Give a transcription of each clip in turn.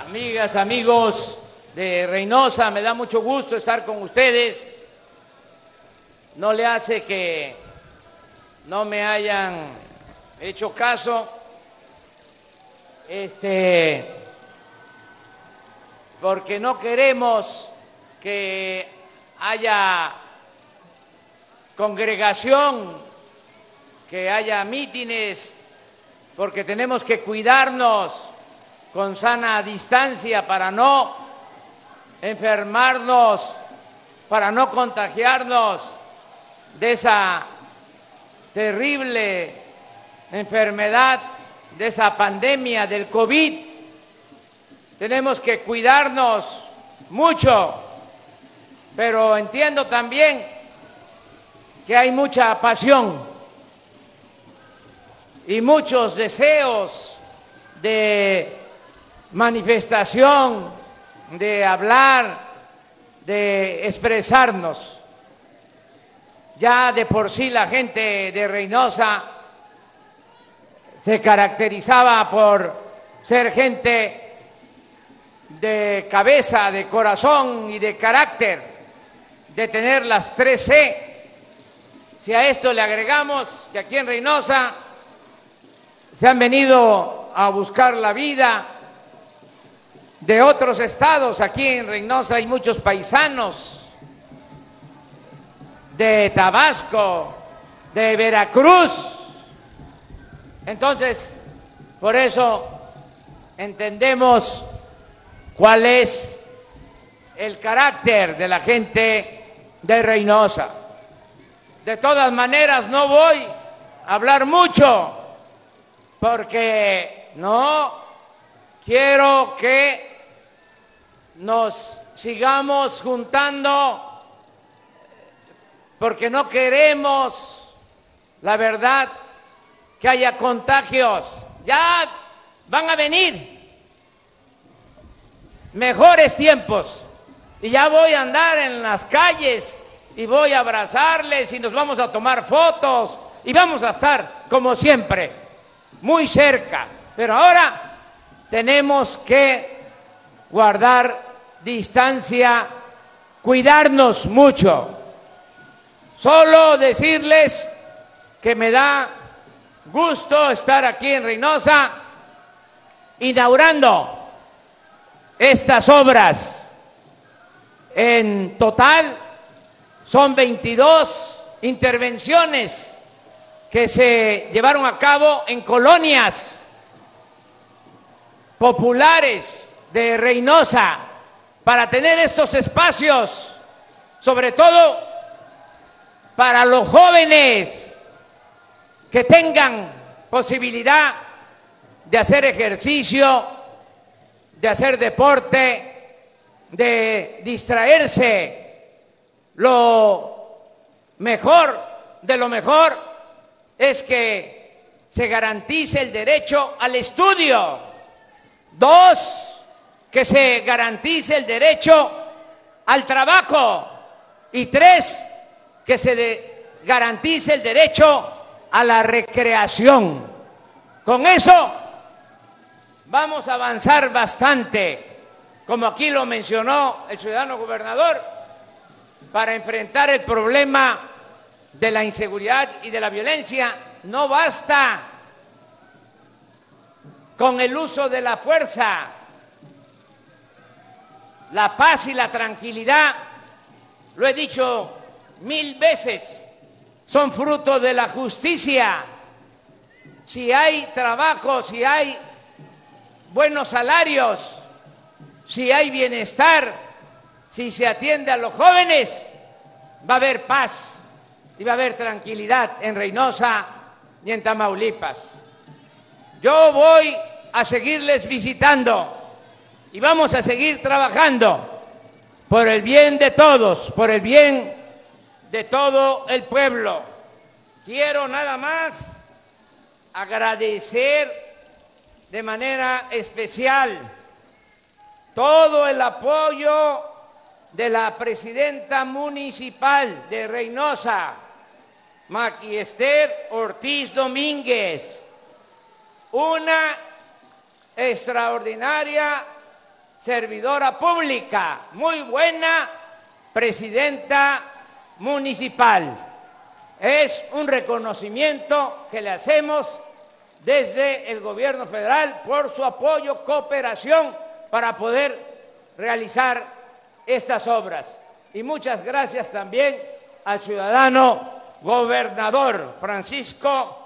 amigas, amigos de Reynosa, me da mucho gusto estar con ustedes. No le hace que no me hayan hecho caso. Este porque no queremos que haya congregación, que haya mítines, porque tenemos que cuidarnos con sana distancia para no enfermarnos, para no contagiarnos de esa terrible enfermedad, de esa pandemia del COVID. Tenemos que cuidarnos mucho, pero entiendo también que hay mucha pasión y muchos deseos de manifestación, de hablar, de expresarnos. Ya de por sí la gente de Reynosa se caracterizaba por ser gente de cabeza, de corazón y de carácter, de tener las tres C. Si a esto le agregamos que aquí en Reynosa se han venido a buscar la vida de otros estados, aquí en Reynosa hay muchos paisanos, de Tabasco, de Veracruz. Entonces, por eso entendemos cuál es el carácter de la gente de Reynosa. De todas maneras, no voy a hablar mucho porque no quiero que nos sigamos juntando porque no queremos, la verdad, que haya contagios. Ya van a venir mejores tiempos y ya voy a andar en las calles y voy a abrazarles y nos vamos a tomar fotos y vamos a estar, como siempre, muy cerca. Pero ahora tenemos que guardar distancia, cuidarnos mucho. Solo decirles que me da gusto estar aquí en Reynosa inaugurando estas obras. En total son 22 intervenciones que se llevaron a cabo en colonias populares de Reynosa para tener estos espacios, sobre todo para los jóvenes que tengan posibilidad de hacer ejercicio, de hacer deporte, de distraerse. Lo mejor de lo mejor es que se garantice el derecho al estudio. Dos, que se garantice el derecho al trabajo. Y tres, que se garantice el derecho a la recreación. Con eso vamos a avanzar bastante, como aquí lo mencionó el ciudadano gobernador, para enfrentar el problema de la inseguridad y de la violencia. No basta con el uso de la fuerza, la paz y la tranquilidad, lo he dicho mil veces, son fruto de la justicia. Si hay trabajo, si hay buenos salarios, si hay bienestar, si se atiende a los jóvenes, va a haber paz y va a haber tranquilidad en Reynosa y en Tamaulipas. Yo voy a seguirles visitando y vamos a seguir trabajando por el bien de todos, por el bien de todo el pueblo. Quiero nada más agradecer de manera especial todo el apoyo de la presidenta municipal de Reynosa, Esther Ortiz Domínguez, una extraordinaria servidora pública, muy buena presidenta municipal. Es un reconocimiento que le hacemos desde el gobierno federal por su apoyo, cooperación para poder realizar estas obras. Y muchas gracias también al ciudadano gobernador Francisco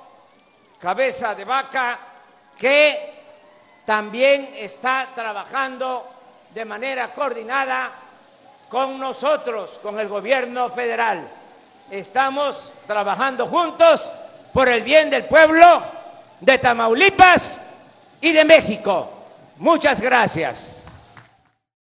Cabeza de Vaca, que también está trabajando de manera coordinada con nosotros, con el gobierno federal. Estamos trabajando juntos por el bien del pueblo de Tamaulipas y de México. Muchas gracias.